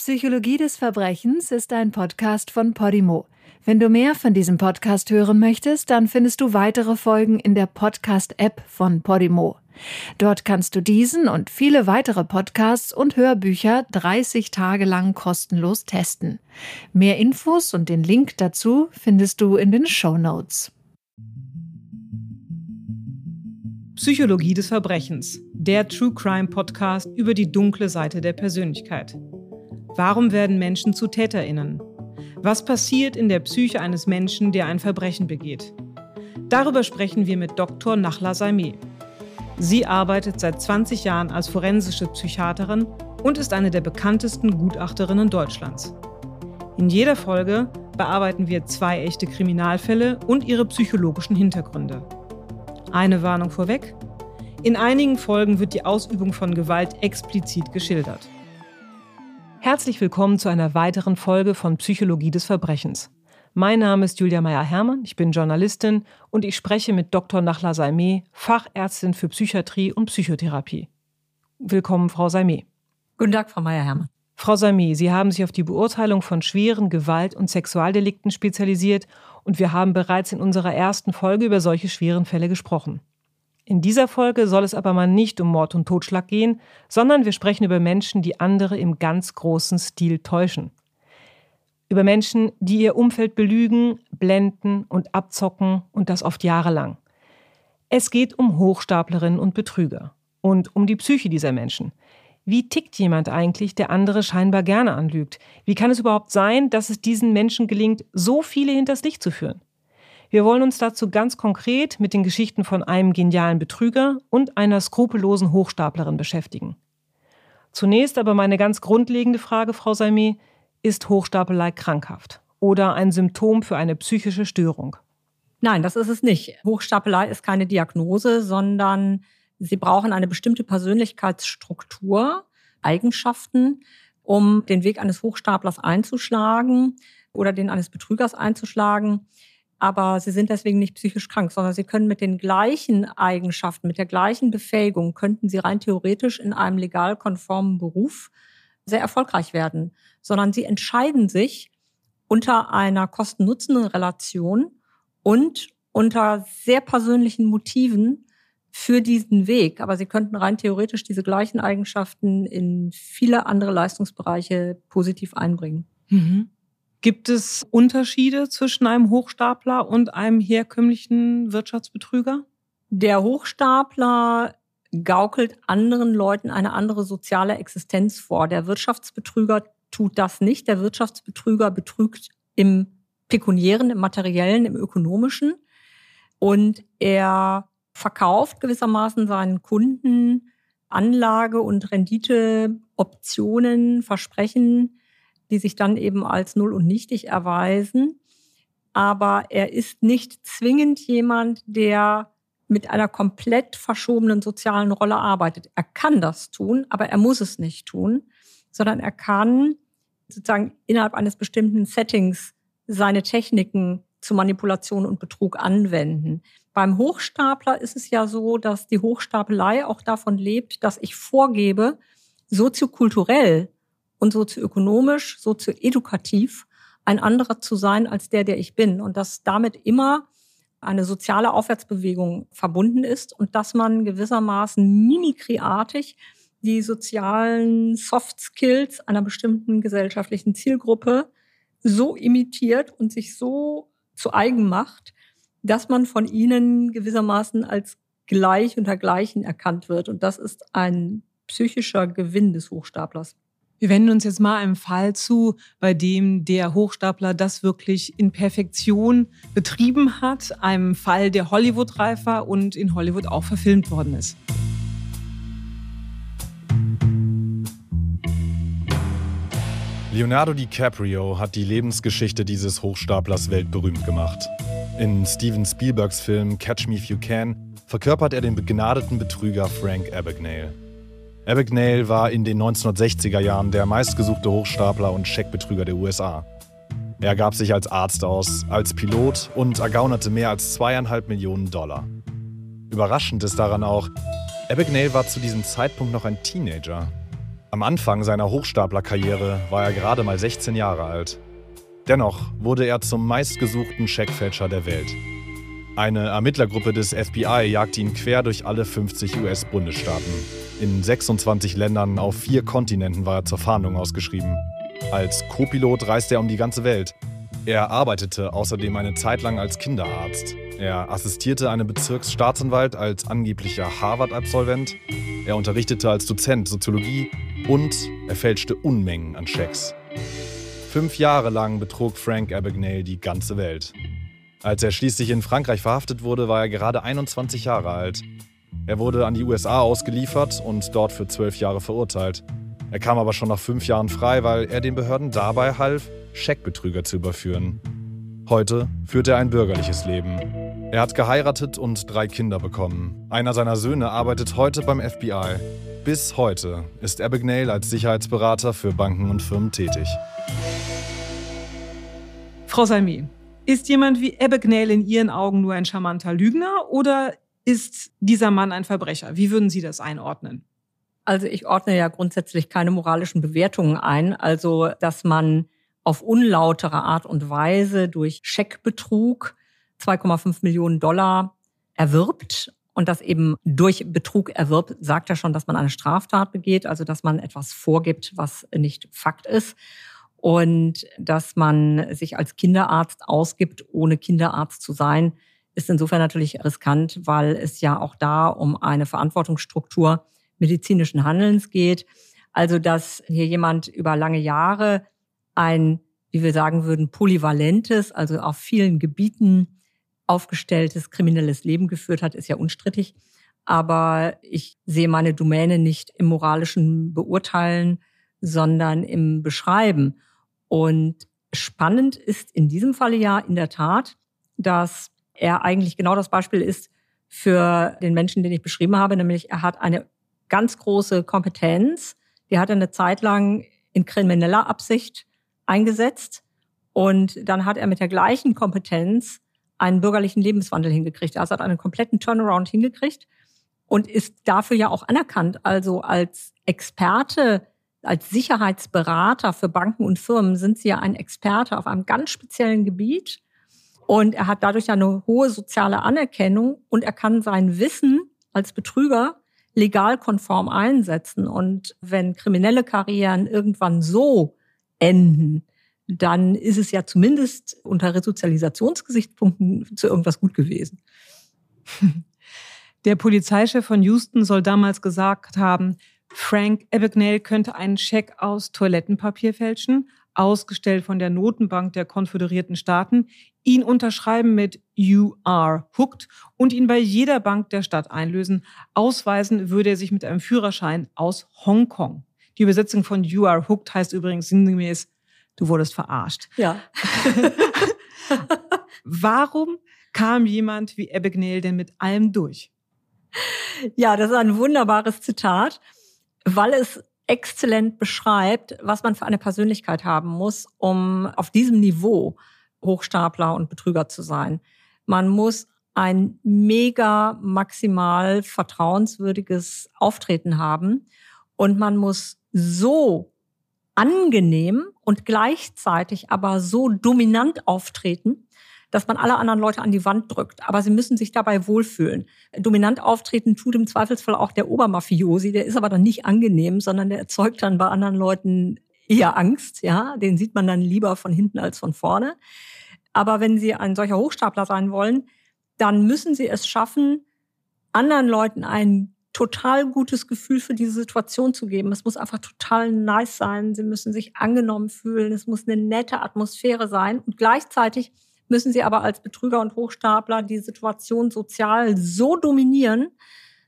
Psychologie des Verbrechens ist ein Podcast von Podimo. Wenn du mehr von diesem Podcast hören möchtest, dann findest du weitere Folgen in der Podcast-App von Podimo. Dort kannst du diesen und viele weitere Podcasts und Hörbücher 30 Tage lang kostenlos testen. Mehr Infos und den Link dazu findest du in den Show Notes. Psychologie des Verbrechens, der True Crime Podcast über die dunkle Seite der Persönlichkeit. Warum werden Menschen zu Täterinnen? Was passiert in der Psyche eines Menschen, der ein Verbrechen begeht? Darüber sprechen wir mit Dr. Nachla Saimeh. Sie arbeitet seit 20 Jahren als forensische Psychiaterin und ist eine der bekanntesten Gutachterinnen Deutschlands. In jeder Folge bearbeiten wir zwei echte Kriminalfälle und ihre psychologischen Hintergründe. Eine Warnung vorweg. In einigen Folgen wird die Ausübung von Gewalt explizit geschildert. Herzlich willkommen zu einer weiteren Folge von Psychologie des Verbrechens. Mein Name ist Julia Meyer-Hermann, ich bin Journalistin und ich spreche mit Dr. Nachla Saimeh, Fachärztin für Psychiatrie und Psychotherapie. Willkommen, Frau Saimeh. Guten Tag, Frau Meyer-Hermann. Frau Saimeh, Sie haben sich auf die Beurteilung von schweren Gewalt- und Sexualdelikten spezialisiert und wir haben bereits in unserer ersten Folge über solche schweren Fälle gesprochen. In dieser Folge soll es aber mal nicht um Mord und Totschlag gehen, sondern wir sprechen über Menschen, die andere im ganz großen Stil täuschen. Über Menschen, die ihr Umfeld belügen, blenden und abzocken und das oft jahrelang. Es geht um Hochstaplerinnen und Betrüger und um die Psyche dieser Menschen. Wie tickt jemand eigentlich, der andere scheinbar gerne anlügt? Wie kann es überhaupt sein, dass es diesen Menschen gelingt, so viele hinters Licht zu führen? Wir wollen uns dazu ganz konkret mit den Geschichten von einem genialen Betrüger und einer skrupellosen Hochstaplerin beschäftigen. Zunächst aber meine ganz grundlegende Frage, Frau Saimeh, ist Hochstapelei krankhaft oder ein Symptom für eine psychische Störung? Nein, das ist es nicht. Hochstapelei ist keine Diagnose, sondern Sie brauchen eine bestimmte Persönlichkeitsstruktur, Eigenschaften, um den Weg eines Hochstaplers einzuschlagen oder den eines Betrügers einzuschlagen aber sie sind deswegen nicht psychisch krank, sondern sie können mit den gleichen Eigenschaften, mit der gleichen Befähigung, könnten sie rein theoretisch in einem legal konformen Beruf sehr erfolgreich werden, sondern sie entscheiden sich unter einer Kosten-Nutzen-Relation und unter sehr persönlichen Motiven für diesen Weg. Aber sie könnten rein theoretisch diese gleichen Eigenschaften in viele andere Leistungsbereiche positiv einbringen. Mhm. Gibt es Unterschiede zwischen einem Hochstapler und einem herkömmlichen Wirtschaftsbetrüger? Der Hochstapler gaukelt anderen Leuten eine andere soziale Existenz vor. Der Wirtschaftsbetrüger tut das nicht. Der Wirtschaftsbetrüger betrügt im pekuniären, im materiellen, im ökonomischen. Und er verkauft gewissermaßen seinen Kunden Anlage- und Renditeoptionen, Versprechen, die sich dann eben als null und nichtig erweisen. Aber er ist nicht zwingend jemand, der mit einer komplett verschobenen sozialen Rolle arbeitet. Er kann das tun, aber er muss es nicht tun, sondern er kann sozusagen innerhalb eines bestimmten Settings seine Techniken zu Manipulation und Betrug anwenden. Beim Hochstapler ist es ja so, dass die Hochstapelei auch davon lebt, dass ich vorgebe, soziokulturell und sozioökonomisch, sozioedukativ ein anderer zu sein als der, der ich bin. Und dass damit immer eine soziale Aufwärtsbewegung verbunden ist und dass man gewissermaßen mimikriartig die sozialen Soft Skills einer bestimmten gesellschaftlichen Zielgruppe so imitiert und sich so zu eigen macht, dass man von ihnen gewissermaßen als gleich unter Gleichen erkannt wird. Und das ist ein psychischer Gewinn des Hochstaplers. Wir wenden uns jetzt mal einem Fall zu, bei dem der Hochstapler das wirklich in Perfektion betrieben hat. Einem Fall, der Hollywood-reif war und in Hollywood auch verfilmt worden ist. Leonardo DiCaprio hat die Lebensgeschichte dieses Hochstaplers weltberühmt gemacht. In Steven Spielbergs Film Catch Me If You Can verkörpert er den begnadeten Betrüger Frank Abagnale. Abagnale war in den 1960er Jahren der meistgesuchte Hochstapler und Scheckbetrüger der USA. Er gab sich als Arzt aus, als Pilot und ergaunerte mehr als zweieinhalb Millionen Dollar. Überraschend ist daran auch, Abagnale war zu diesem Zeitpunkt noch ein Teenager. Am Anfang seiner Hochstaplerkarriere war er gerade mal 16 Jahre alt. Dennoch wurde er zum meistgesuchten Scheckfälscher der Welt. Eine Ermittlergruppe des FBI jagte ihn quer durch alle 50 US-Bundesstaaten. In 26 Ländern auf vier Kontinenten war er zur Fahndung ausgeschrieben. Als Co-Pilot reiste er um die ganze Welt. Er arbeitete außerdem eine Zeit lang als Kinderarzt. Er assistierte einem Bezirksstaatsanwalt als angeblicher Harvard-Absolvent. Er unterrichtete als Dozent Soziologie und er fälschte Unmengen an Schecks. Fünf Jahre lang betrug Frank Abagnale die ganze Welt. Als er schließlich in Frankreich verhaftet wurde, war er gerade 21 Jahre alt. Er wurde an die USA ausgeliefert und dort für zwölf Jahre verurteilt. Er kam aber schon nach fünf Jahren frei, weil er den Behörden dabei half, Scheckbetrüger zu überführen. Heute führt er ein bürgerliches Leben. Er hat geheiratet und drei Kinder bekommen. Einer seiner Söhne arbeitet heute beim FBI. Bis heute ist Abagnale als Sicherheitsberater für Banken und Firmen tätig. Frau Salmi, ist jemand wie Abagnale in Ihren Augen nur ein charmanter Lügner oder ist dieser Mann ein Verbrecher? Wie würden Sie das einordnen? Also ich ordne ja grundsätzlich keine moralischen Bewertungen ein. Also, dass man auf unlautere Art und Weise durch Scheckbetrug 2,5 Millionen Dollar erwirbt und das eben durch Betrug erwirbt, sagt ja schon, dass man eine Straftat begeht, also dass man etwas vorgibt, was nicht Fakt ist und dass man sich als Kinderarzt ausgibt, ohne Kinderarzt zu sein, ist insofern natürlich riskant, weil es ja auch da um eine Verantwortungsstruktur medizinischen Handelns geht. Also, dass hier jemand über lange Jahre ein, wie wir sagen würden, polyvalentes, also auf vielen Gebieten aufgestelltes kriminelles Leben geführt hat, ist ja unstrittig. Aber ich sehe meine Domäne nicht im moralischen Beurteilen, sondern im Beschreiben. Und spannend ist in diesem Falle ja in der Tat, dass er eigentlich genau das Beispiel ist für den Menschen, den ich beschrieben habe, nämlich er hat eine ganz große Kompetenz, die hat er eine Zeit lang in krimineller Absicht eingesetzt und dann hat er mit der gleichen Kompetenz einen bürgerlichen Lebenswandel hingekriegt. Also hat einen kompletten Turnaround hingekriegt und ist dafür ja auch anerkannt. Also als Experte als Sicherheitsberater für Banken und Firmen sind Sie ja ein Experte auf einem ganz speziellen Gebiet. Und er hat dadurch ja eine hohe soziale Anerkennung und er kann sein Wissen als Betrüger legal konform einsetzen. Und wenn kriminelle Karrieren irgendwann so enden, dann ist es ja zumindest unter Resozialisationsgesichtspunkten zu irgendwas gut gewesen. Der Polizeichef von Houston soll damals gesagt haben, Frank Abagnale könnte einen Scheck aus Toilettenpapier fälschen, ausgestellt von der Notenbank der Konföderierten Staaten, ihn unterschreiben mit You are hooked und ihn bei jeder Bank der Stadt einlösen. Ausweisen würde er sich mit einem Führerschein aus Hongkong. Die Übersetzung von You are hooked heißt übrigens sinngemäß, du wurdest verarscht. Ja. Warum kam jemand wie Abagnale denn mit allem durch? Ja, das ist ein wunderbares Zitat weil es exzellent beschreibt, was man für eine Persönlichkeit haben muss, um auf diesem Niveau Hochstapler und Betrüger zu sein. Man muss ein mega maximal vertrauenswürdiges Auftreten haben und man muss so angenehm und gleichzeitig aber so dominant auftreten, dass man alle anderen Leute an die Wand drückt. Aber sie müssen sich dabei wohlfühlen. Dominant auftreten tut im Zweifelsfall auch der Obermafiosi. Der ist aber dann nicht angenehm, sondern der erzeugt dann bei anderen Leuten eher Angst. Ja, den sieht man dann lieber von hinten als von vorne. Aber wenn Sie ein solcher Hochstapler sein wollen, dann müssen Sie es schaffen, anderen Leuten ein total gutes Gefühl für diese Situation zu geben. Es muss einfach total nice sein. Sie müssen sich angenommen fühlen. Es muss eine nette Atmosphäre sein. Und gleichzeitig müssen sie aber als Betrüger und Hochstapler die Situation sozial so dominieren,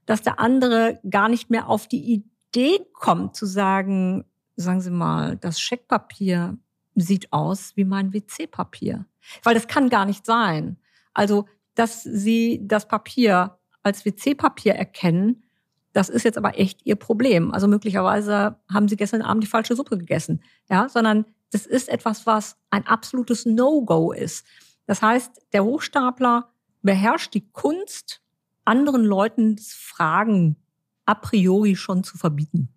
dass der andere gar nicht mehr auf die Idee kommt zu sagen, sagen Sie mal, das Scheckpapier sieht aus wie mein WC-Papier. Weil das kann gar nicht sein. Also, dass Sie das Papier als WC-Papier erkennen, das ist jetzt aber echt Ihr Problem. Also möglicherweise haben Sie gestern Abend die falsche Suppe gegessen. Ja, sondern das ist etwas, was ein absolutes No-Go ist. Das heißt, der Hochstapler beherrscht die Kunst, anderen Leuten das Fragen a priori schon zu verbieten.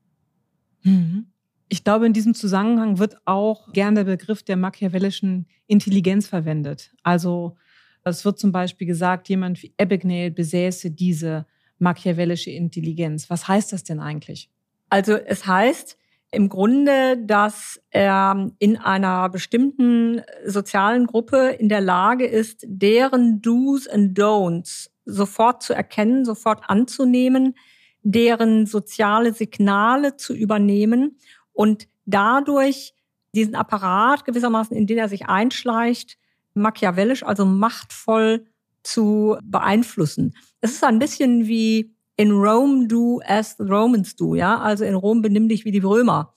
Mhm. Ich glaube, in diesem Zusammenhang wird auch gern der Begriff der machiavellischen Intelligenz verwendet. Also es wird zum Beispiel gesagt, jemand wie Abagnale besäße diese machiavellische Intelligenz. Was heißt das denn eigentlich? Also es heißt im Grunde, dass er in einer bestimmten sozialen Gruppe in der Lage ist, deren Do's and Don'ts sofort zu erkennen, sofort anzunehmen, deren soziale Signale zu übernehmen und dadurch diesen Apparat gewissermaßen, in den er sich einschleicht, machiavellisch, also machtvoll zu beeinflussen. Es ist ein bisschen wie in Rome do as the Romans do, ja? Also in Rom benimm dich wie die Römer.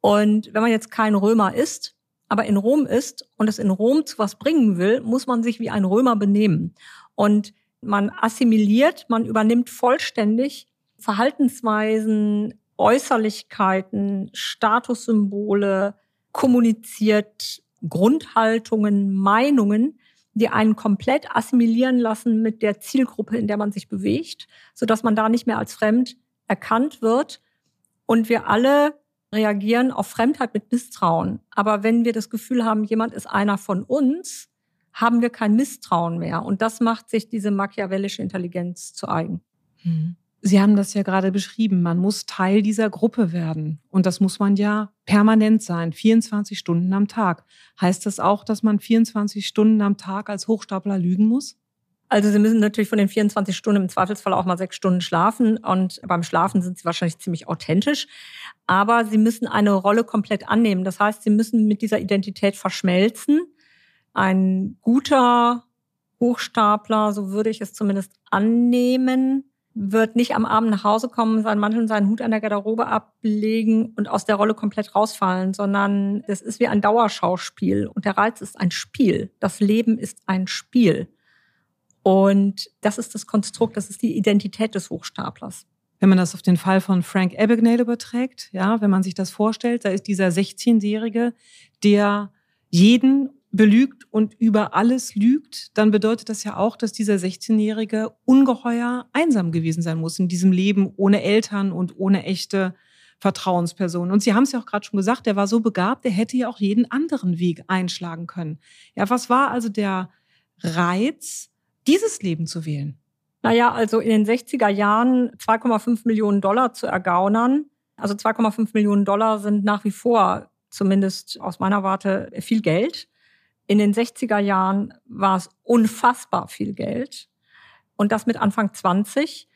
Und wenn man jetzt kein Römer ist, aber in Rom ist und es in Rom zu was bringen will, muss man sich wie ein Römer benehmen. Und man assimiliert, man übernimmt vollständig Verhaltensweisen, Äußerlichkeiten, Statussymbole, kommuniziert Grundhaltungen, Meinungen, die einen komplett assimilieren lassen mit der Zielgruppe, in der man sich bewegt, so dass man da nicht mehr als fremd erkannt wird. Und wir alle reagieren auf Fremdheit mit Misstrauen. Aber wenn wir das Gefühl haben, jemand ist einer von uns, haben wir kein Misstrauen mehr. Und das macht sich diese machiavellische Intelligenz zu eigen. Mhm. Sie haben das ja gerade beschrieben. Man muss Teil dieser Gruppe werden. Und das muss man ja permanent sein, 24 Stunden am Tag. Heißt das auch, dass man 24 Stunden am Tag als Hochstapler lügen muss? Also Sie müssen natürlich von den 24 Stunden im Zweifelsfall auch mal sechs Stunden schlafen. Und beim Schlafen sind Sie wahrscheinlich ziemlich authentisch. Aber Sie müssen eine Rolle komplett annehmen. Das heißt, Sie müssen mit dieser Identität verschmelzen. Ein guter Hochstapler, so würde ich es zumindest annehmen, wird nicht am Abend nach Hause kommen, seinen Mantel und seinen Hut an der Garderobe ablegen und aus der Rolle komplett rausfallen, sondern das ist wie ein Dauerschauspiel. Und der Reiz ist ein Spiel. Das Leben ist ein Spiel. Und das ist das Konstrukt, das ist die Identität des Hochstaplers. Wenn man das auf den Fall von Frank Abagnale überträgt, ja, wenn man sich das vorstellt, da ist dieser 16-Jährige, der jeden belügt und über alles lügt, dann bedeutet das ja auch, dass dieser 16-Jährige ungeheuer einsam gewesen sein muss in diesem Leben ohne Eltern und ohne echte Vertrauenspersonen. Und Sie haben es ja auch gerade schon gesagt, der war so begabt, der hätte ja auch jeden anderen Weg einschlagen können. Ja, was war also der Reiz, dieses Leben zu wählen? Naja, also in den 60er Jahren 2,5 Millionen Dollar zu ergaunern. Also 2,5 Millionen Dollar sind nach wie vor, zumindest aus meiner Warte, viel Geld. In den 60er Jahren war es unfassbar viel Geld. Und das mit Anfang 20.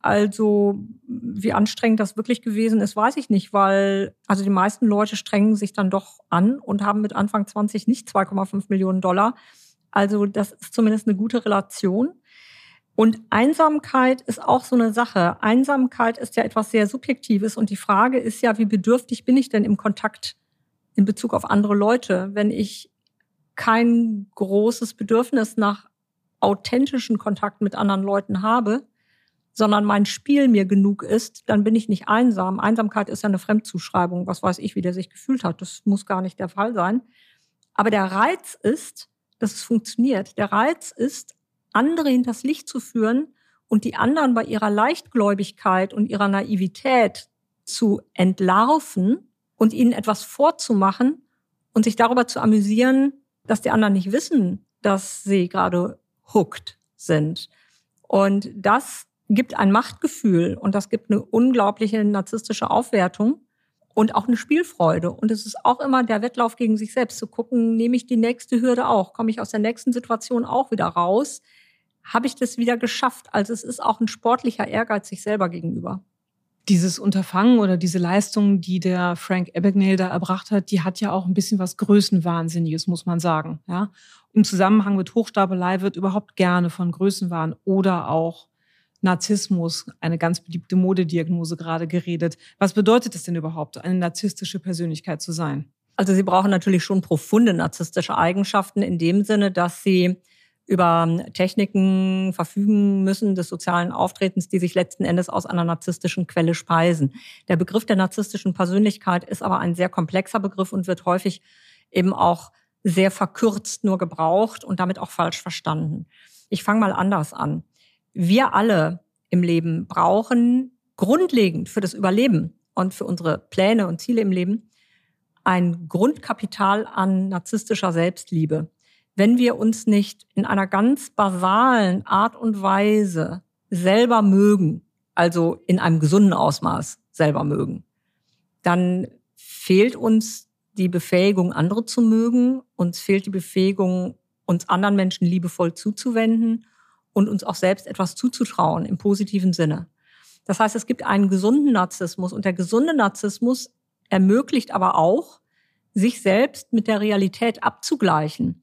Also, wie anstrengend das wirklich gewesen ist, weiß ich nicht, weil also die meisten Leute strengen sich dann doch an und haben mit Anfang 20 nicht 2,5 Millionen Dollar. Also, das ist zumindest eine gute Relation. Und Einsamkeit ist auch so eine Sache. Einsamkeit ist ja etwas sehr Subjektives und die Frage ist ja, wie bedürftig bin ich denn im Kontakt in Bezug auf andere Leute, wenn ich kein großes Bedürfnis nach authentischen Kontakt mit anderen Leuten habe, sondern mein Spiel mir genug ist, dann bin ich nicht einsam. Einsamkeit ist ja eine Fremdzuschreibung. Was weiß ich, wie der sich gefühlt hat. Das muss gar nicht der Fall sein. Aber der Reiz ist, dass es funktioniert. Der Reiz ist, andere hinters Licht zu führen und die anderen bei ihrer Leichtgläubigkeit und ihrer Naivität zu entlarven und ihnen etwas vorzumachen und sich darüber zu amüsieren, dass die anderen nicht wissen, dass sie gerade hooked sind. Und das gibt ein Machtgefühl und das gibt eine unglaubliche narzisstische Aufwertung und auch eine Spielfreude. Und es ist auch immer der Wettlauf gegen sich selbst, zu gucken, nehme ich die nächste Hürde auch, komme ich aus der nächsten Situation auch wieder raus, habe ich das wieder geschafft. Also es ist auch ein sportlicher Ehrgeiz sich selber gegenüber dieses Unterfangen oder diese Leistung, die der Frank Abagnale da erbracht hat, die hat ja auch ein bisschen was Größenwahnsinniges, muss man sagen. Ja? Im Zusammenhang mit Hochstapelei wird überhaupt gerne von Größenwahn oder auch Narzissmus, eine ganz beliebte Modediagnose gerade geredet. Was bedeutet es denn überhaupt, eine narzisstische Persönlichkeit zu sein? Also Sie brauchen natürlich schon profunde narzisstische Eigenschaften in dem Sinne, dass Sie über Techniken verfügen müssen des sozialen Auftretens, die sich letzten Endes aus einer narzisstischen Quelle speisen. Der Begriff der narzisstischen Persönlichkeit ist aber ein sehr komplexer Begriff und wird häufig eben auch sehr verkürzt nur gebraucht und damit auch falsch verstanden. Ich fange mal anders an. Wir alle im Leben brauchen grundlegend für das Überleben und für unsere Pläne und Ziele im Leben ein Grundkapital an narzisstischer Selbstliebe. Wenn wir uns nicht in einer ganz basalen Art und Weise selber mögen, also in einem gesunden Ausmaß selber mögen, dann fehlt uns die Befähigung, andere zu mögen, uns fehlt die Befähigung, uns anderen Menschen liebevoll zuzuwenden und uns auch selbst etwas zuzutrauen im positiven Sinne. Das heißt, es gibt einen gesunden Narzissmus und der gesunde Narzissmus ermöglicht aber auch, sich selbst mit der Realität abzugleichen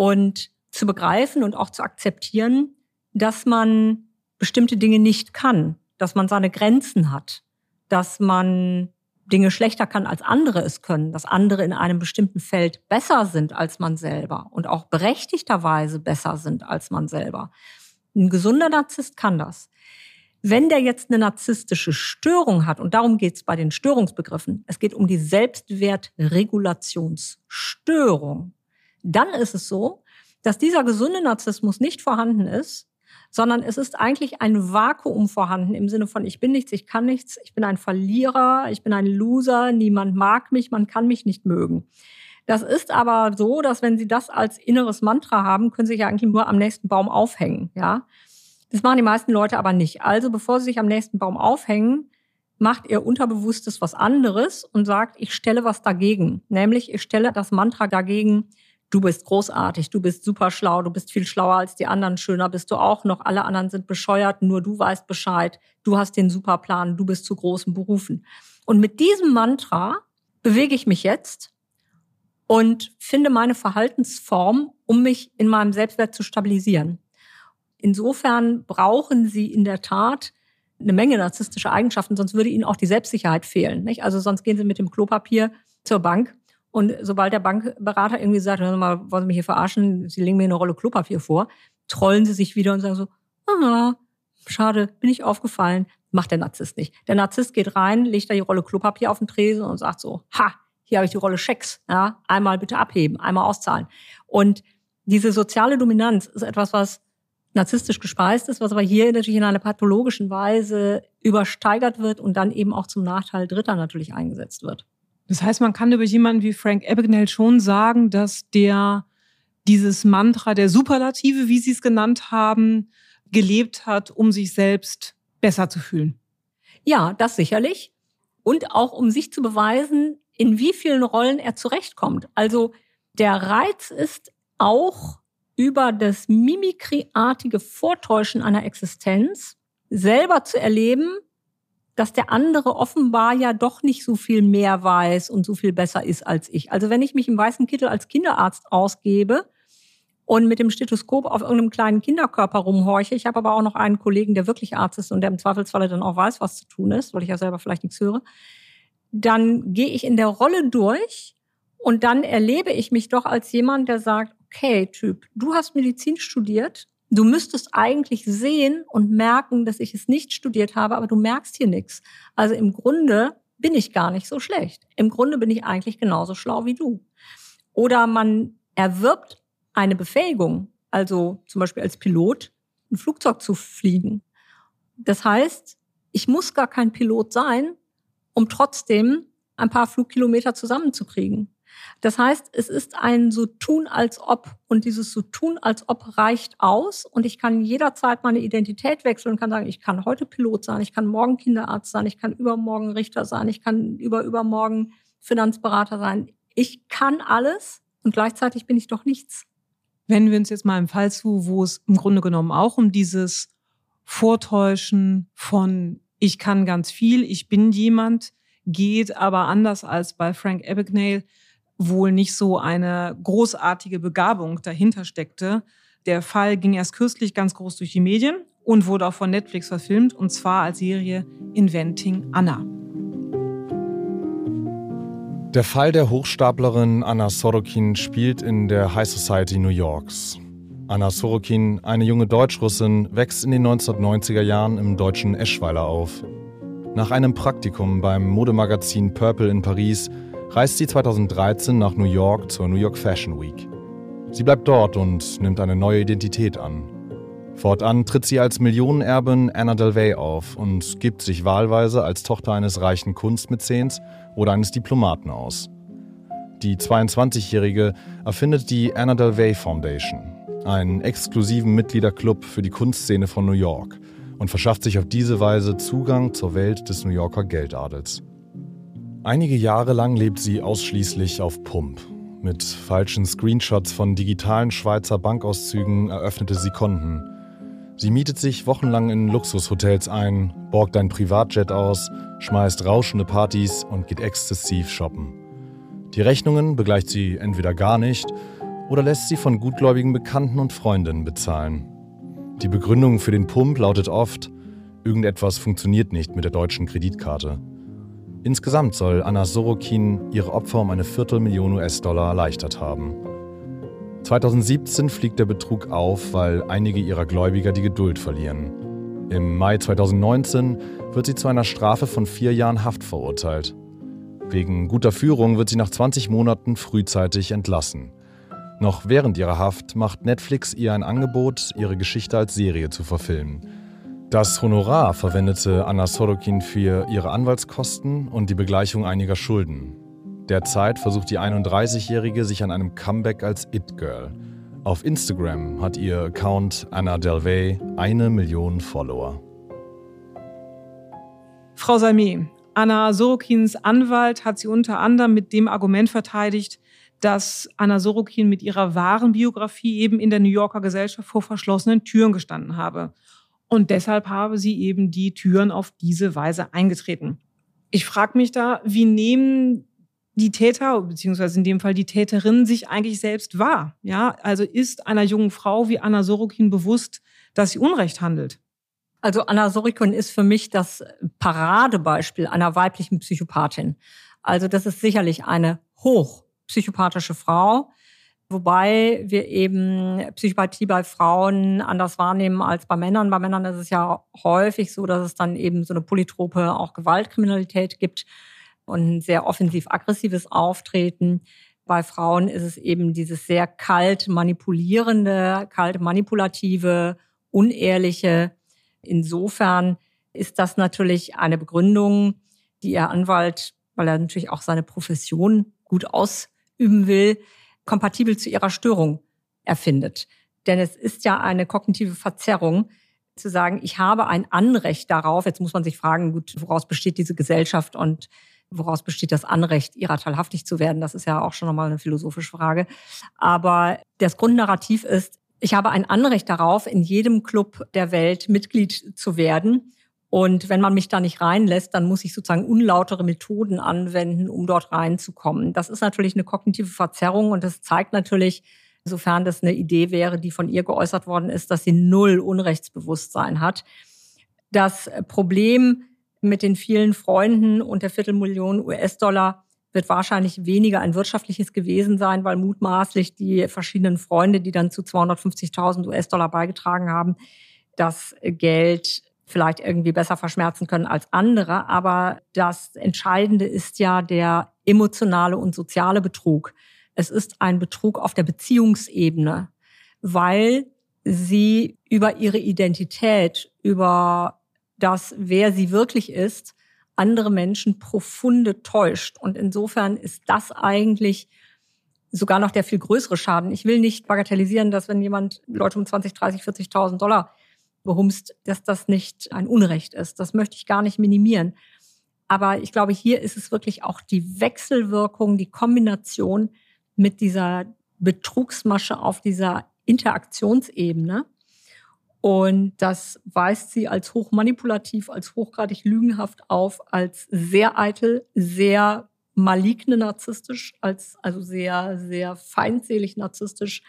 und zu begreifen und auch zu akzeptieren, dass man bestimmte Dinge nicht kann, dass man seine Grenzen hat, dass man Dinge schlechter kann, als andere es können, dass andere in einem bestimmten Feld besser sind als man selber und auch berechtigterweise besser sind als man selber. Ein gesunder Narzisst kann das. Wenn der jetzt eine narzisstische Störung hat, und darum geht es bei den Störungsbegriffen, es geht um die Selbstwertregulationsstörung, dann ist es so, dass dieser gesunde Narzissmus nicht vorhanden ist, sondern es ist eigentlich ein Vakuum vorhanden im Sinne von, ich bin nichts, ich kann nichts, ich bin ein Verlierer, ich bin ein Loser, niemand mag mich, man kann mich nicht mögen. Das ist aber so, dass wenn Sie das als inneres Mantra haben, können Sie sich ja eigentlich nur am nächsten Baum aufhängen, ja. Das machen die meisten Leute aber nicht. Also bevor Sie sich am nächsten Baum aufhängen, macht Ihr Unterbewusstes was anderes und sagt, ich stelle was dagegen. Nämlich, ich stelle das Mantra dagegen, du bist großartig, du bist super schlau, du bist viel schlauer als die anderen, schöner bist du auch noch, alle anderen sind bescheuert, nur du weißt Bescheid, du hast den Superplan, du bist zu großen Berufen. Und mit diesem Mantra bewege ich mich jetzt und finde meine Verhaltensform, um mich in meinem Selbstwert zu stabilisieren. Insofern brauchen Sie in der Tat eine Menge narzisstische Eigenschaften, sonst würde Ihnen auch die Selbstsicherheit fehlen. Nicht? Also sonst gehen Sie mit dem Klopapier zur Bank und sobald der Bankberater irgendwie sagt, hör mal, wollen Sie mich hier verarschen, Sie legen mir eine Rolle Klopapier vor, trollen Sie sich wieder und sagen so, ah, schade, bin ich aufgefallen. Macht der Narzisst nicht. Der Narzisst geht rein, legt da die Rolle Klopapier auf den Tresen und sagt so, ha, hier habe ich die Rolle Schecks, ja, einmal bitte abheben, einmal auszahlen. Und diese soziale Dominanz ist etwas, was narzisstisch gespeist ist, was aber hier natürlich in einer pathologischen Weise übersteigert wird und dann eben auch zum Nachteil Dritter natürlich eingesetzt wird. Das heißt, man kann über jemanden wie Frank Abagnale schon sagen, dass der dieses Mantra der Superlative, wie Sie es genannt haben, gelebt hat, um sich selbst besser zu fühlen. Ja, das sicherlich. Und auch um sich zu beweisen, in wie vielen Rollen er zurechtkommt. Also der Reiz ist auch über das mimikryartige Vortäuschen einer Existenz selber zu erleben, dass der andere offenbar ja doch nicht so viel mehr weiß und so viel besser ist als ich. Also wenn ich mich im weißen Kittel als Kinderarzt ausgebe und mit dem Stethoskop auf irgendeinem kleinen Kinderkörper rumhorche, ich habe aber auch noch einen Kollegen, der wirklich Arzt ist und der im Zweifelsfalle dann auch weiß, was zu tun ist, weil ich ja selber vielleicht nichts höre, dann gehe ich in der Rolle durch und dann erlebe ich mich doch als jemand, der sagt, okay, Typ, du hast Medizin studiert, Du müsstest eigentlich sehen und merken, dass ich es nicht studiert habe, aber du merkst hier nichts. Also im Grunde bin ich gar nicht so schlecht. Im Grunde bin ich eigentlich genauso schlau wie du. Oder man erwirbt eine Befähigung, also zum Beispiel als Pilot, ein Flugzeug zu fliegen. Das heißt, ich muss gar kein Pilot sein, um trotzdem ein paar Flugkilometer zusammenzukriegen. Das heißt, es ist ein so tun als ob und dieses so tun als ob reicht aus und ich kann jederzeit meine Identität wechseln und kann sagen, ich kann heute Pilot sein, ich kann morgen Kinderarzt sein, ich kann übermorgen Richter sein, ich kann über übermorgen Finanzberater sein. Ich kann alles und gleichzeitig bin ich doch nichts. Wenden wir uns jetzt mal im Fall zu, wo es im Grunde genommen auch um dieses Vortäuschen von ich kann ganz viel, ich bin jemand geht, aber anders als bei Frank Abagnale wohl nicht so eine großartige Begabung dahinter steckte. Der Fall ging erst kürzlich ganz groß durch die Medien und wurde auch von Netflix verfilmt, und zwar als Serie Inventing Anna. Der Fall der Hochstaplerin Anna Sorokin spielt in der High Society New Yorks. Anna Sorokin, eine junge Deutschrussin, wächst in den 1990er Jahren im deutschen Eschweiler auf. Nach einem Praktikum beim Modemagazin Purple in Paris reist sie 2013 nach New York zur New York Fashion Week. Sie bleibt dort und nimmt eine neue Identität an. Fortan tritt sie als Millionenerbin Anna Delvey auf und gibt sich wahlweise als Tochter eines reichen Kunstmäzens oder eines Diplomaten aus. Die 22-Jährige erfindet die Anna Delvey Foundation, einen exklusiven Mitgliederclub für die Kunstszene von New York und verschafft sich auf diese Weise Zugang zur Welt des New Yorker Geldadels. Einige Jahre lang lebt sie ausschließlich auf Pump. Mit falschen Screenshots von digitalen Schweizer Bankauszügen eröffnete sie Konten. Sie mietet sich wochenlang in Luxushotels ein, borgt ein Privatjet aus, schmeißt rauschende Partys und geht exzessiv shoppen. Die Rechnungen begleicht sie entweder gar nicht oder lässt sie von gutgläubigen Bekannten und Freundinnen bezahlen. Die Begründung für den Pump lautet oft, irgendetwas funktioniert nicht mit der deutschen Kreditkarte. Insgesamt soll Anna Sorokin ihre Opfer um eine Viertelmillion US-Dollar erleichtert haben. 2017 fliegt der Betrug auf, weil einige ihrer Gläubiger die Geduld verlieren. Im Mai 2019 wird sie zu einer Strafe von vier Jahren Haft verurteilt. Wegen guter Führung wird sie nach 20 Monaten frühzeitig entlassen. Noch während ihrer Haft macht Netflix ihr ein Angebot, ihre Geschichte als Serie zu verfilmen. Das Honorar verwendete Anna Sorokin für ihre Anwaltskosten und die Begleichung einiger Schulden. Derzeit versucht die 31-Jährige sich an einem Comeback als It-Girl. Auf Instagram hat ihr Account Anna Delvey eine Million Follower. Frau Salmi, Anna Sorokins Anwalt hat sie unter anderem mit dem Argument verteidigt, dass Anna Sorokin mit ihrer wahren Biografie eben in der New Yorker Gesellschaft vor verschlossenen Türen gestanden habe. Und deshalb habe sie eben die Türen auf diese Weise eingetreten. Ich frage mich da, wie nehmen die Täter, beziehungsweise in dem Fall die Täterin, sich eigentlich selbst wahr? Ja, also ist einer jungen Frau wie Anna Sorokin bewusst, dass sie Unrecht handelt? Also Anna Sorokin ist für mich das Paradebeispiel einer weiblichen Psychopathin. Also das ist sicherlich eine hoch psychopathische Frau, wobei wir eben Psychopathie bei Frauen anders wahrnehmen als bei Männern. Bei Männern ist es ja häufig so, dass es dann eben so eine polytrope auch Gewaltkriminalität gibt und ein sehr offensiv-aggressives Auftreten. Bei Frauen ist es eben dieses sehr kalt manipulierende, kalt manipulative, unehrliche. Insofern ist das natürlich eine Begründung, die Ihr Anwalt, weil er natürlich auch seine Profession gut aus üben will, kompatibel zu ihrer Störung erfindet. Denn es ist ja eine kognitive Verzerrung, zu sagen, ich habe ein Anrecht darauf. Jetzt muss man sich fragen, gut, woraus besteht diese Gesellschaft und woraus besteht das Anrecht, ihrer teilhaftig zu werden? Das ist ja auch schon nochmal eine philosophische Frage. Aber das Grundnarrativ ist, ich habe ein Anrecht darauf, in jedem Club der Welt Mitglied zu werden. Und wenn man mich da nicht reinlässt, dann muss ich sozusagen unlautere Methoden anwenden, um dort reinzukommen. Das ist natürlich eine kognitive Verzerrung und das zeigt natürlich, sofern das eine Idee wäre, die von ihr geäußert worden ist, dass sie null Unrechtsbewusstsein hat. Das Problem mit den vielen Freunden und der Viertelmillion US-Dollar wird wahrscheinlich weniger ein wirtschaftliches gewesen sein, weil mutmaßlich die verschiedenen Freunde, die dann zu 250.000 US-Dollar beigetragen haben, das Geld vielleicht irgendwie besser verschmerzen können als andere. Aber das Entscheidende ist ja der emotionale und soziale Betrug. Es ist ein Betrug auf der Beziehungsebene, weil sie über ihre Identität, über das, wer sie wirklich ist, andere Menschen profunde täuscht. Und insofern ist das eigentlich sogar noch der viel größere Schaden. Ich will nicht bagatellisieren, dass wenn jemand Leute um 20, 30, 40.000 Dollar behumst, dass das nicht ein Unrecht ist. Das möchte ich gar nicht minimieren. Aber ich glaube, hier ist es wirklich auch die Wechselwirkung, die Kombination mit dieser Betrugsmasche auf dieser Interaktionsebene. Und das weist sie als hochmanipulativ, als hochgradig lügenhaft auf, als sehr eitel, sehr maligne narzisstisch, als also sehr, sehr feindselig narzisstisch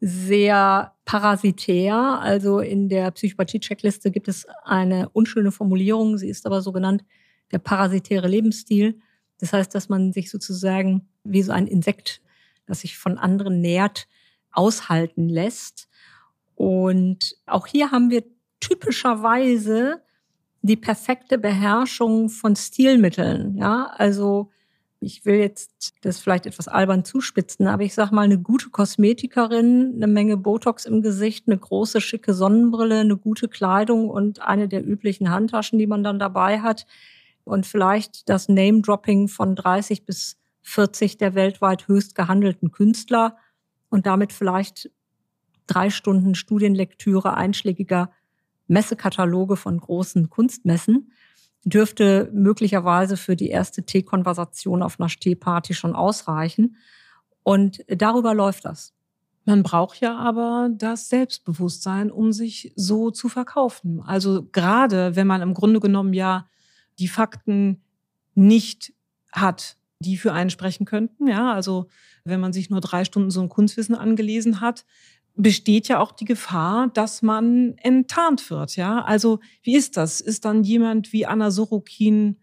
sehr parasitär. Also in der Psychopathie-Checkliste gibt es eine unschöne Formulierung, sie ist aber so genannt, der parasitäre Lebensstil. Das heißt, dass man sich sozusagen wie so ein Insekt, das sich von anderen nährt, aushalten lässt. Und auch hier haben wir typischerweise die perfekte Beherrschung von Stilmitteln. Ja, also ich will jetzt das vielleicht etwas albern zuspitzen, aber ich sag mal, eine gute Kosmetikerin, eine Menge Botox im Gesicht, eine große, schicke Sonnenbrille, eine gute Kleidung und eine der üblichen Handtaschen, die man dann dabei hat. Und vielleicht das Name-Dropping von 30 bis 40 der weltweit höchst gehandelten Künstler und damit vielleicht drei Stunden Studienlektüre einschlägiger Messekataloge von großen Kunstmessen dürfte möglicherweise für die erste Teekonversation auf einer Stehparty schon ausreichen. Und darüber läuft das. Man braucht ja aber das Selbstbewusstsein, um sich so zu verkaufen. Also gerade wenn man im Grunde genommen ja die Fakten nicht hat, die für einen sprechen könnten. Ja, also wenn man sich nur drei Stunden so ein Kunstwissen angelesen hat, besteht ja auch die Gefahr, dass man enttarnt wird. Ja, also wie ist das? Ist dann jemand wie Anna Sorokin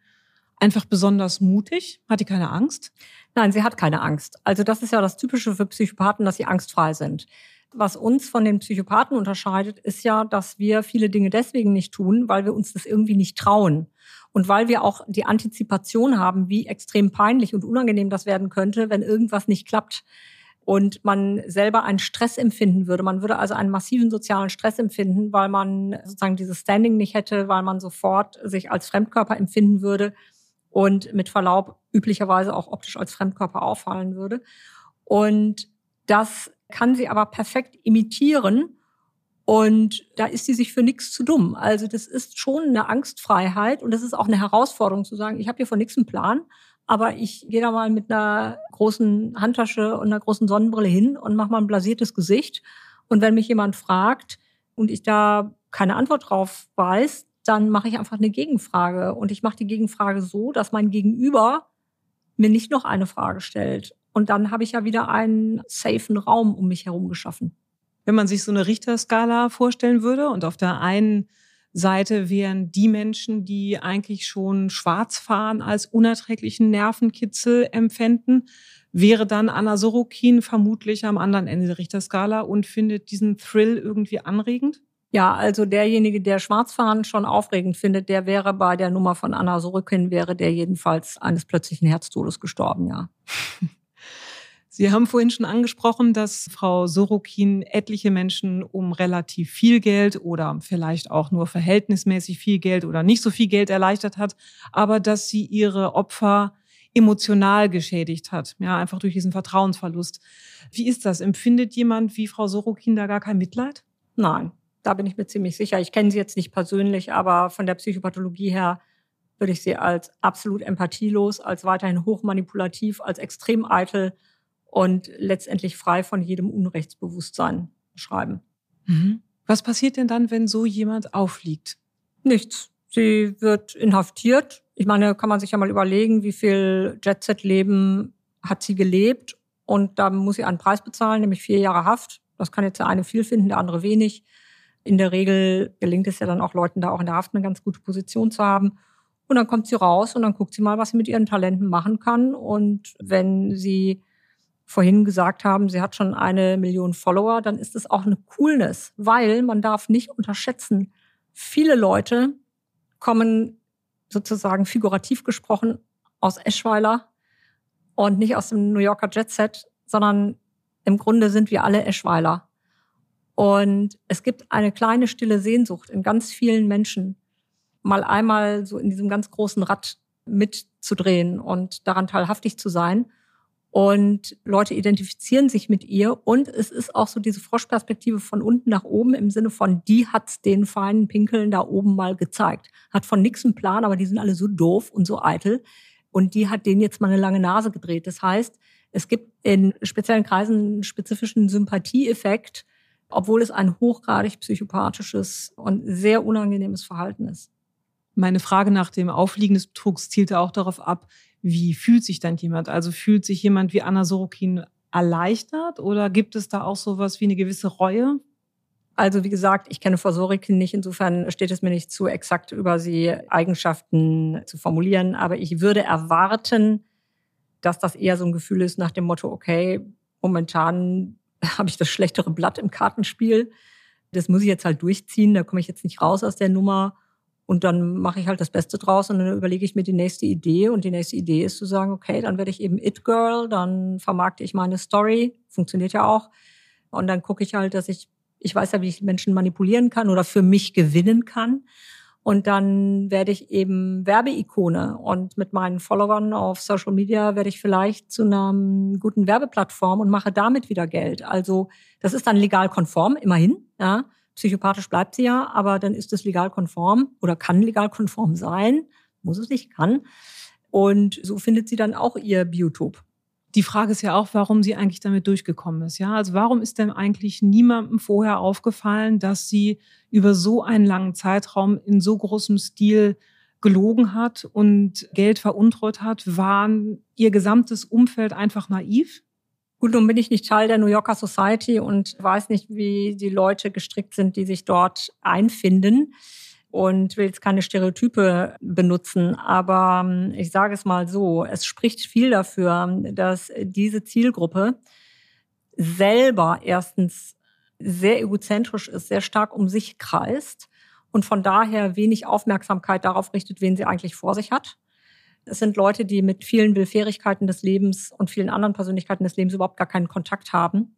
einfach besonders mutig? Hat die keine Angst? Nein, sie hat keine Angst. Also das ist ja das Typische für Psychopathen, dass sie angstfrei sind. Was uns von den Psychopathen unterscheidet, ist ja, dass wir viele Dinge deswegen nicht tun, weil wir uns das irgendwie nicht trauen. Und weil wir auch die Antizipation haben, wie extrem peinlich und unangenehm das werden könnte, wenn irgendwas nicht klappt und man selber einen Stress empfinden würde. Man würde also einen massiven sozialen Stress empfinden, weil man sozusagen dieses Standing nicht hätte, weil man sofort sich als Fremdkörper empfinden würde und mit Verlaub üblicherweise auch optisch als Fremdkörper auffallen würde. Und das kann sie aber perfekt imitieren und da ist sie sich für nichts zu dumm. Also das ist schon eine Angstfreiheit und das ist auch eine Herausforderung zu sagen, ich habe hier von nichts einen Plan, aber ich gehe da mal mit einer großen Handtasche und einer großen Sonnenbrille hin und mache mal ein blasiertes Gesicht. Und wenn mich jemand fragt und ich da keine Antwort drauf weiß, dann mache ich einfach eine Gegenfrage. Und ich mache die Gegenfrage so, dass mein Gegenüber mir nicht noch eine Frage stellt. Und dann habe ich ja wieder einen safen Raum um mich herum geschaffen. Wenn man sich so eine Richterskala vorstellen würde und auf der einen Seite wären die Menschen, die eigentlich schon schwarz fahren als unerträglichen Nervenkitzel empfinden, wäre dann Anna Sorokin vermutlich am anderen Ende der Richterskala und findet diesen Thrill irgendwie anregend? Ja, also derjenige, der Schwarzfahren schon aufregend findet, der wäre bei der Nummer von Anna Sorokin, wäre der jedenfalls eines plötzlichen Herztodes gestorben, ja. Sie haben vorhin schon angesprochen, dass Frau Sorokin etliche Menschen um relativ viel Geld oder vielleicht auch nur verhältnismäßig viel Geld oder nicht so viel Geld erleichtert hat, aber dass sie ihre Opfer emotional geschädigt hat, ja, einfach durch diesen Vertrauensverlust. Wie ist das? Empfindet jemand wie Frau Sorokin da gar kein Mitleid? Nein, da bin ich mir ziemlich sicher. Ich kenne sie jetzt nicht persönlich, aber von der Psychopathologie her würde ich sie als absolut empathielos, als weiterhin hochmanipulativ, als extrem eitel und letztendlich frei von jedem Unrechtsbewusstsein schreiben. Mhm. Was passiert denn dann, wenn so jemand aufliegt? Nichts. Sie wird inhaftiert. Ich meine, kann man sich ja mal überlegen, wie viel Jet-Set-Leben hat sie gelebt und da muss sie einen Preis bezahlen, nämlich vier Jahre Haft. Das kann jetzt der eine viel finden, der andere wenig. In der Regel gelingt es ja dann auch Leuten, da auch in der Haft eine ganz gute Position zu haben. Und dann kommt sie raus und dann guckt sie mal, was sie mit ihren Talenten machen kann. Und wenn sie vorhin gesagt haben, sie hat schon eine Million Follower, dann ist es auch eine Coolness, weil man darf nicht unterschätzen, viele Leute kommen sozusagen figurativ gesprochen aus Eschweiler und nicht aus dem New Yorker Jet Set, sondern im Grunde sind wir alle Eschweiler. Und es gibt eine kleine stille Sehnsucht in ganz vielen Menschen, mal einmal so in diesem ganz großen Rad mitzudrehen und daran teilhaftig zu sein. Und Leute identifizieren sich mit ihr. Und es ist auch so diese Froschperspektive von unten nach oben im Sinne von, die hat's den feinen Pinkeln da oben mal gezeigt. Hat von nix einen Plan, aber die sind alle so doof und so eitel. Und die hat denen jetzt mal eine lange Nase gedreht. Das heißt, es gibt in speziellen Kreisen einen spezifischen Sympathieeffekt, obwohl es ein hochgradig psychopathisches und sehr unangenehmes Verhalten ist. Meine Frage nach dem Aufliegen des Betrugs zielte auch darauf ab, wie fühlt sich dann jemand? Also fühlt sich jemand wie Anna Sorokin erleichtert oder gibt es da auch sowas wie eine gewisse Reue? Also wie gesagt, ich kenne Frau Sorokin nicht, insofern steht es mir nicht zu, exakt über sie Eigenschaften zu formulieren, aber ich würde erwarten, dass das eher so ein Gefühl ist nach dem Motto, okay, momentan habe ich das schlechtere Blatt im Kartenspiel, das muss ich jetzt halt durchziehen, da komme ich jetzt nicht raus aus der Nummer Und dann mache ich halt das Beste draus und dann überlege ich mir die nächste Idee. Und die nächste Idee ist zu sagen, okay, dann werde ich eben It Girl, dann vermarkte ich meine Story, funktioniert ja auch. Und dann gucke ich halt, dass ich, ich weiß ja, wie ich Menschen manipulieren kann oder für mich gewinnen kann. Und dann werde ich eben Werbeikone. Und mit meinen Followern auf Social Media werde ich vielleicht zu einer guten Werbeplattform und mache damit wieder Geld. Also das ist dann legal konform, immerhin. Ja. Psychopathisch bleibt sie ja, aber dann ist es legal konform oder kann legal konform sein. Muss es nicht, kann. Und so findet sie dann auch ihr Biotop die Frage ist ja auch, warum sie eigentlich damit durchgekommen ist. Ja, also warum ist denn eigentlich niemandem vorher aufgefallen, dass sie über so einen langen Zeitraum in so großem Stil gelogen hat und Geld veruntreut hat? Waren ihr gesamtes Umfeld einfach naiv? Gut, nun bin ich nicht Teil der New Yorker Society und weiß nicht, wie die Leute gestrickt sind, die sich dort einfinden und will jetzt keine Stereotype benutzen, aber ähm, ich sage es mal so, es spricht viel dafür, dass diese Zielgruppe selber erstens sehr egozentrisch ist, sehr stark um sich kreist und von daher wenig Aufmerksamkeit darauf richtet, wen sie eigentlich vor sich hat. Es sind Leute, die mit vielen Willfährigkeiten des Lebens und vielen anderen Persönlichkeiten des Lebens überhaupt gar keinen Kontakt haben,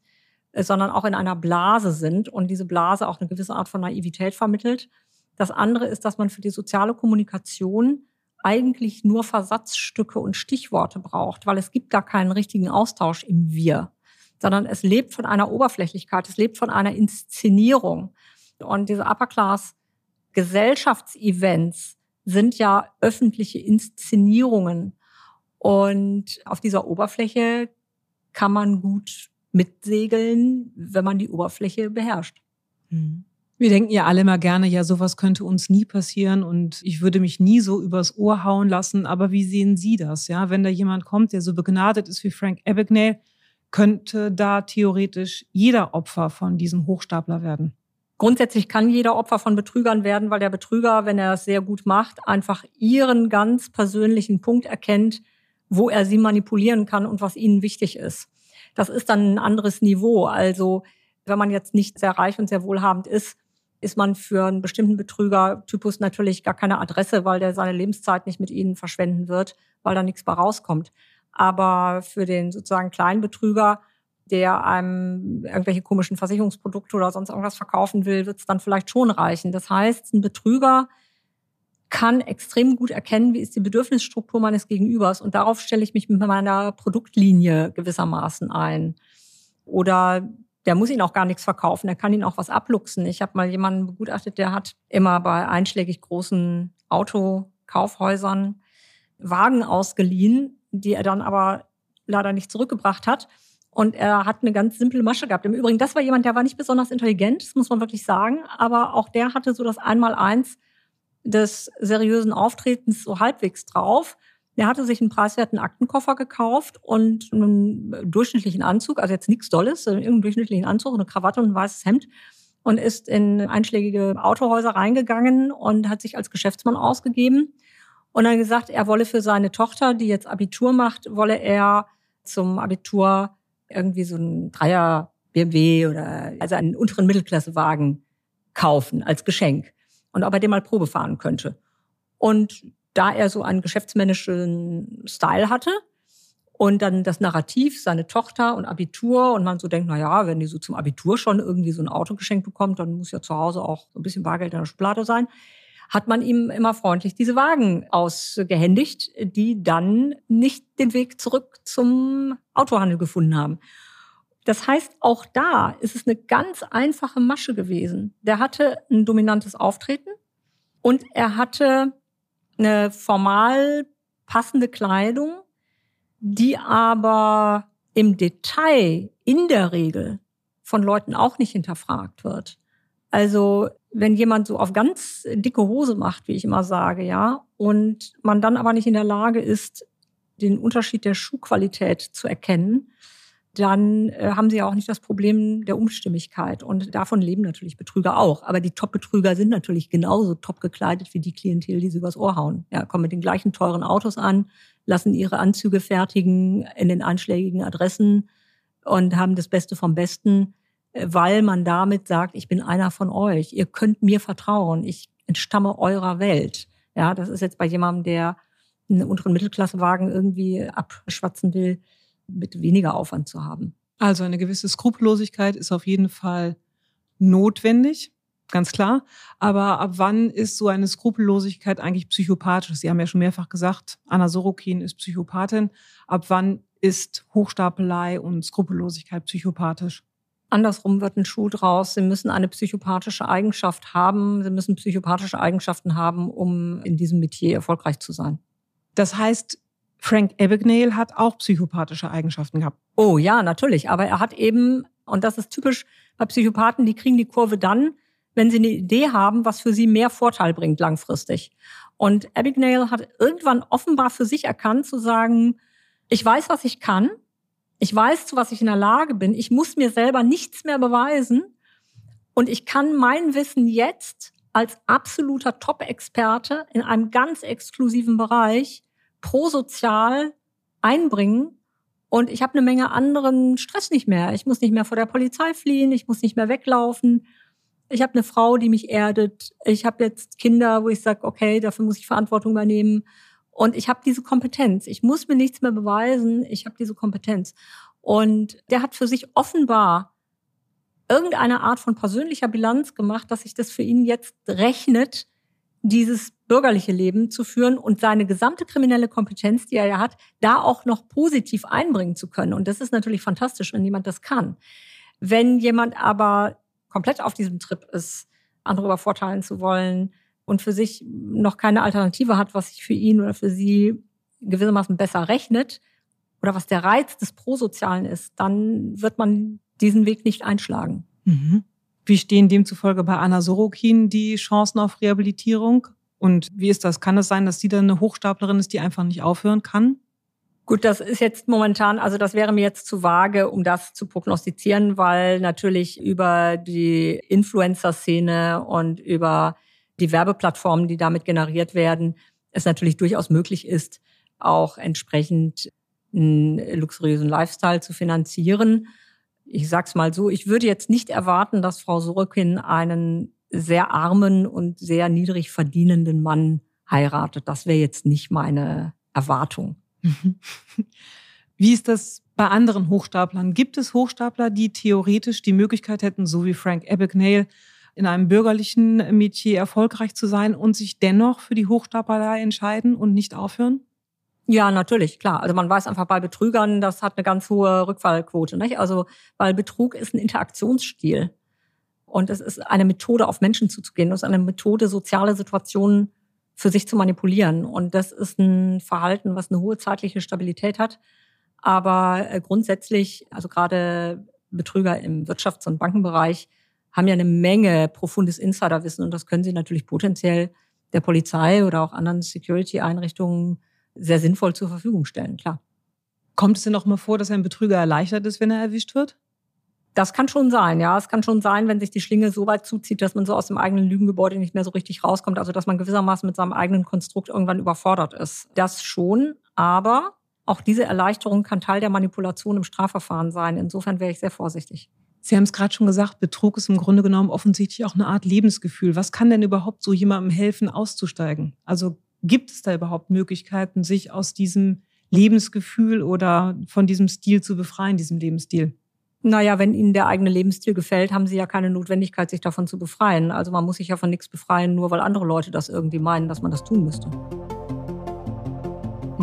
äh, sondern auch in einer Blase sind und diese Blase auch eine gewisse Art von Naivität vermittelt. Das andere ist, dass man für die soziale Kommunikation eigentlich nur Versatzstücke und Stichworte braucht, weil es gibt gar keinen richtigen Austausch im Wir, sondern es lebt von einer Oberflächlichkeit, es lebt von einer Inszenierung. Und diese Upper Class Gesellschaftsevents sind ja öffentliche Inszenierungen. Und auf dieser Oberfläche kann man gut mitsegeln, wenn man die Oberfläche beherrscht. Mhm. Wir denken ja alle mal gerne, ja, sowas könnte uns nie passieren und ich würde mich nie so übers Ohr hauen lassen. Aber wie sehen Sie das? Ja, wenn da jemand kommt, der so begnadet ist wie Frank Abagnale, könnte da theoretisch jeder Opfer von diesem Hochstapler werden? Grundsätzlich kann jeder Opfer von Betrügern werden, weil der Betrüger, wenn er es sehr gut macht, einfach ihren ganz persönlichen Punkt erkennt, wo er sie manipulieren kann und was ihnen wichtig ist. Das ist dann ein anderes Niveau. Also wenn man jetzt nicht sehr reich und sehr wohlhabend ist, ist man für einen bestimmten Betrügertypus natürlich gar keine Adresse, weil der seine Lebenszeit nicht mit ihnen verschwenden wird, weil da nichts bei rauskommt. Aber für den sozusagen kleinen Betrüger, der einem irgendwelche komischen Versicherungsprodukte oder sonst irgendwas verkaufen will, wird es dann vielleicht schon reichen. Das heißt, ein Betrüger kann extrem gut erkennen, wie ist die Bedürfnisstruktur meines Gegenübers und darauf stelle ich mich mit meiner Produktlinie gewissermaßen ein. Oder der muss ihn auch gar nichts verkaufen, der kann ihn auch was abluchsen. Ich habe mal jemanden begutachtet, der hat immer bei einschlägig großen Autokaufhäusern Wagen ausgeliehen, die er dann aber leider nicht zurückgebracht hat. Und er hat eine ganz simple Masche gehabt. Im Übrigen, das war jemand, der war nicht besonders intelligent, das muss man wirklich sagen, aber auch der hatte so das Einmaleins des seriösen Auftretens so halbwegs drauf. Er hatte sich einen preiswerten Aktenkoffer gekauft und einen durchschnittlichen Anzug, also jetzt nichts Dolles, irgendeinen durchschnittlichen Anzug, eine Krawatte und ein weißes Hemd und ist in einschlägige Autohäuser reingegangen und hat sich als Geschäftsmann ausgegeben und dann gesagt, er wolle für seine Tochter, die jetzt Abitur macht, wolle er zum Abitur irgendwie so einen Dreier BMW oder also einen unteren Mittelklassewagen kaufen als Geschenk und ob er den mal Probe fahren könnte. Und da er so einen geschäftsmännischen Style hatte und dann das Narrativ, seine Tochter und Abitur und man so denkt, na ja, wenn die so zum Abitur schon irgendwie so ein Auto geschenkt bekommt, dann muss ja zu Hause auch ein bisschen Bargeld in der Schublade sein, hat man ihm immer freundlich diese Wagen ausgehändigt, die dann nicht den Weg zurück zum Autohandel gefunden haben. Das heißt, auch da ist es eine ganz einfache Masche gewesen. Der hatte ein dominantes Auftreten und er hatte eine formal passende Kleidung, die aber im Detail in der Regel von Leuten auch nicht hinterfragt wird. Also wenn jemand so auf ganz dicke Hose macht, wie ich immer sage, ja, und man dann aber nicht in der Lage ist, den Unterschied der Schuhqualität zu erkennen, dann äh, haben sie ja auch nicht das Problem der Umstimmigkeit. Und davon leben natürlich Betrüger auch. Aber die Top-Betrüger sind natürlich genauso top gekleidet wie die Klientel, die sie übers Ohr hauen. Ja, kommen mit den gleichen teuren Autos an, lassen ihre Anzüge fertigen in den einschlägigen Adressen und haben das Beste vom Besten, weil man damit sagt, ich bin einer von euch. Ihr könnt mir vertrauen. Ich entstamme eurer Welt. Ja, das ist jetzt bei jemandem, der einen unteren Mittelklassewagen irgendwie abschwatzen will, mit weniger Aufwand zu haben. Also eine gewisse Skrupellosigkeit ist auf jeden Fall notwendig, ganz klar. Aber ab wann ist so eine Skrupellosigkeit eigentlich psychopathisch? Sie haben ja schon mehrfach gesagt, Anna Sorokin ist Psychopathin. Ab wann ist Hochstapelei und Skrupellosigkeit psychopathisch? Andersrum wird ein Schuh draus. Sie müssen eine psychopathische Eigenschaft haben. Sie müssen psychopathische Eigenschaften haben, um in diesem Metier erfolgreich zu sein. Das heißt, Frank Abagnale hat auch psychopathische Eigenschaften gehabt. Oh ja, natürlich. Aber er hat eben, und das ist typisch bei Psychopathen, die kriegen die Kurve dann, wenn sie eine Idee haben, was für sie mehr Vorteil bringt langfristig. Und Abagnale hat irgendwann offenbar für sich erkannt zu sagen, ich weiß, was ich kann. Ich weiß, zu was ich in der Lage bin. Ich muss mir selber nichts mehr beweisen. Und ich kann mein Wissen jetzt als absoluter Top-Experte in einem ganz exklusiven Bereich prosozial einbringen. Und ich habe eine Menge anderen Stress nicht mehr. Ich muss nicht mehr vor der Polizei fliehen, ich muss nicht mehr weglaufen. Ich habe eine Frau, die mich erdet. Ich habe jetzt Kinder, wo ich sage, okay, dafür muss ich Verantwortung übernehmen. Und ich habe diese Kompetenz. Ich muss mir nichts mehr beweisen. Ich habe diese Kompetenz. Und der hat für sich offenbar irgendeine Art von persönlicher Bilanz gemacht, dass sich das für ihn jetzt rechnet, dieses bürgerliche Leben zu führen und seine gesamte kriminelle Kompetenz, die er ja hat, da auch noch positiv einbringen zu können. Und das ist natürlich fantastisch, wenn jemand das kann. Wenn jemand aber komplett auf diesem Trip ist, andere übervorteilen zu wollen und für sich noch keine Alternative hat, was sich für ihn oder für sie gewissermaßen besser rechnet oder was der Reiz des Prosozialen ist, dann wird man diesen Weg nicht einschlagen. Mhm. Wie stehen demzufolge bei Anna Sorokin die Chancen auf Rehabilitierung? Und wie ist das? Kann es sein, dass sie dann eine Hochstaplerin ist, die einfach nicht aufhören kann? Gut, das ist jetzt momentan, also das wäre mir jetzt zu vage, um das zu prognostizieren, weil natürlich über die Influencer-Szene und über die Werbeplattformen, die damit generiert werden, es natürlich durchaus möglich ist, auch entsprechend einen luxuriösen Lifestyle zu finanzieren. Ich sag's mal so, ich würde jetzt nicht erwarten, dass Frau Sorokin einen sehr armen und sehr niedrig verdienenden Mann heiratet. Das wäre jetzt nicht meine Erwartung. Wie ist das bei anderen Hochstaplern? Gibt es Hochstapler, die theoretisch die Möglichkeit hätten, so wie Frank Abagnale, in einem bürgerlichen Metier erfolgreich zu sein und sich dennoch für die Hochstaplerei entscheiden und nicht aufhören? Ja, natürlich, klar. Also man weiß einfach bei Betrügern, das hat eine ganz hohe Rückfallquote. Nicht? Also, weil Betrug ist ein Interaktionsstil. Und es ist eine Methode, auf Menschen zuzugehen. Es ist eine Methode, soziale Situationen für sich zu manipulieren. Und das ist ein Verhalten, was eine hohe zeitliche Stabilität hat. Aber äh, grundsätzlich, also gerade Betrüger im Wirtschafts- und Bankenbereich haben ja eine Menge profundes Insiderwissen und das können sie natürlich potenziell der Polizei oder auch anderen Security-Einrichtungen sehr sinnvoll zur Verfügung stellen, klar. Kommt es denn auch mal vor, dass ein Betrüger erleichtert ist, wenn er erwischt wird? Das kann schon sein, ja. Es kann schon sein, wenn sich die Schlinge so weit zuzieht, dass man so aus dem eigenen Lügengebäude nicht mehr so richtig rauskommt. Also, dass man gewissermaßen mit seinem eigenen Konstrukt irgendwann überfordert ist. Das schon. Aber auch diese Erleichterung kann Teil der Manipulation im Strafverfahren sein. Insofern wäre ich sehr vorsichtig. Sie haben es gerade schon gesagt, Betrug ist im Grunde genommen offensichtlich auch eine Art Lebensgefühl. Was kann denn überhaupt so jemandem helfen, auszusteigen? Also gibt es da überhaupt Möglichkeiten, sich aus diesem Lebensgefühl oder von diesem Stil zu befreien, diesem Lebensstil? Naja, wenn Ihnen der eigene Lebensstil gefällt, haben Sie ja keine Notwendigkeit, sich davon zu befreien. Also man muss sich ja von nichts befreien, nur weil andere Leute das irgendwie meinen, dass man das tun müsste.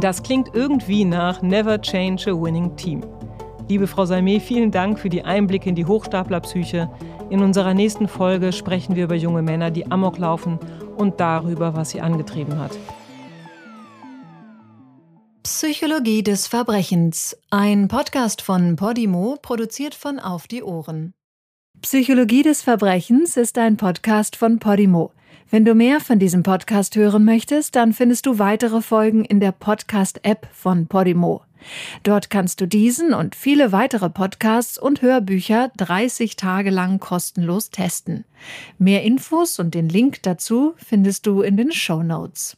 Das klingt irgendwie nach Never Change a Winning Team. Liebe Frau Salmé, vielen Dank für die Einblicke in die Hochstaplerpsyche. In unserer nächsten Folge sprechen wir über junge Männer, die Amok laufen und darüber, was sie angetrieben hat. Psychologie des Verbrechens, ein Podcast von Podimo, produziert von Auf die Ohren. Psychologie des Verbrechens ist ein Podcast von Podimo. Wenn du mehr von diesem Podcast hören möchtest, dann findest du weitere Folgen in der Podcast-App von Podimo. Dort kannst du diesen und viele weitere Podcasts und Hörbücher 30 Tage lang kostenlos testen. Mehr Infos und den Link dazu findest du in den Show Notes.